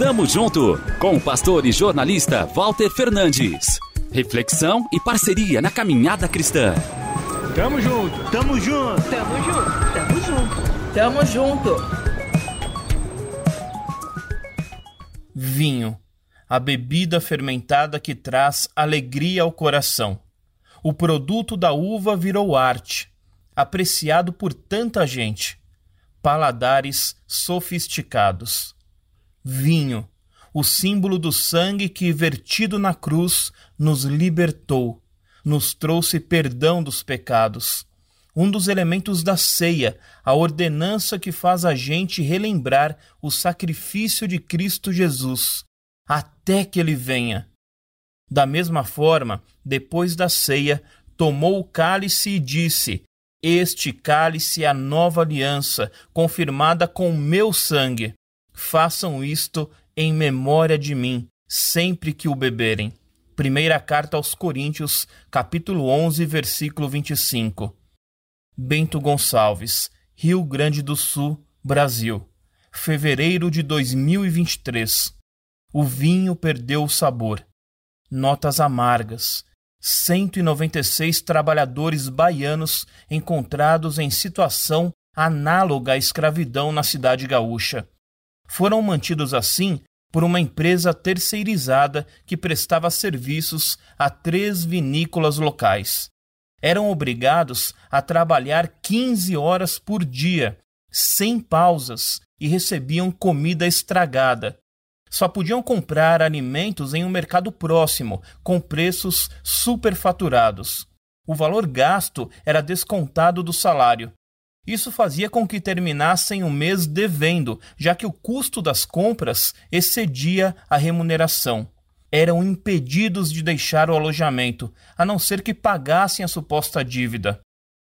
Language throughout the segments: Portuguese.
Tamo junto com o pastor e jornalista Walter Fernandes. Reflexão e parceria na caminhada cristã. Tamo junto, tamo junto, tamo junto, tamo junto, tamo junto. Vinho, a bebida fermentada que traz alegria ao coração. O produto da uva virou arte, apreciado por tanta gente. Paladares sofisticados. Vinho, o símbolo do sangue que, vertido na cruz, nos libertou, nos trouxe perdão dos pecados. Um dos elementos da ceia, a ordenança que faz a gente relembrar o sacrifício de Cristo Jesus, até que ele venha. Da mesma forma, depois da ceia, tomou o cálice e disse: Este cálice é a nova aliança, confirmada com o meu sangue. Façam isto em memória de mim, sempre que o beberem. Primeira carta aos Coríntios, capítulo 11, versículo 25. Bento Gonçalves, Rio Grande do Sul, Brasil. Fevereiro de 2023. O vinho perdeu o sabor. Notas amargas. 196 trabalhadores baianos encontrados em situação análoga à escravidão na cidade gaúcha. Foram mantidos assim por uma empresa terceirizada que prestava serviços a três vinícolas locais. Eram obrigados a trabalhar 15 horas por dia, sem pausas, e recebiam comida estragada. Só podiam comprar alimentos em um mercado próximo, com preços superfaturados. O valor gasto era descontado do salário, isso fazia com que terminassem o mês devendo, já que o custo das compras excedia a remuneração. Eram impedidos de deixar o alojamento, a não ser que pagassem a suposta dívida.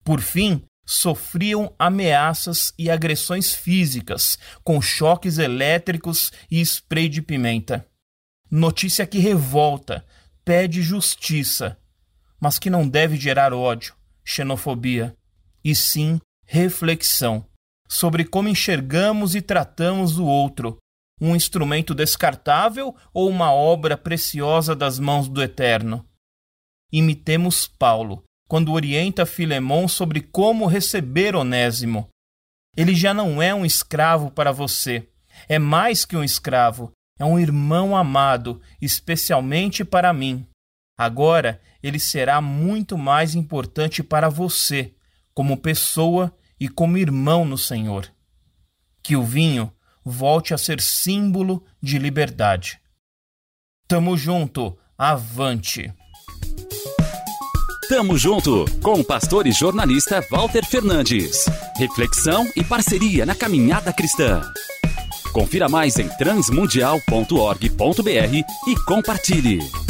Por fim, sofriam ameaças e agressões físicas, com choques elétricos e spray de pimenta. Notícia que revolta, pede justiça, mas que não deve gerar ódio, xenofobia, e sim reflexão sobre como enxergamos e tratamos o outro, um instrumento descartável ou uma obra preciosa das mãos do Eterno. Imitemos Paulo, quando orienta Filemão sobre como receber Onésimo. Ele já não é um escravo para você, é mais que um escravo, é um irmão amado, especialmente para mim. Agora ele será muito mais importante para você, como pessoa e como irmão no Senhor. Que o vinho volte a ser símbolo de liberdade. Tamo junto, avante! Tamo junto com o pastor e jornalista Walter Fernandes. Reflexão e parceria na caminhada cristã. Confira mais em transmundial.org.br e compartilhe.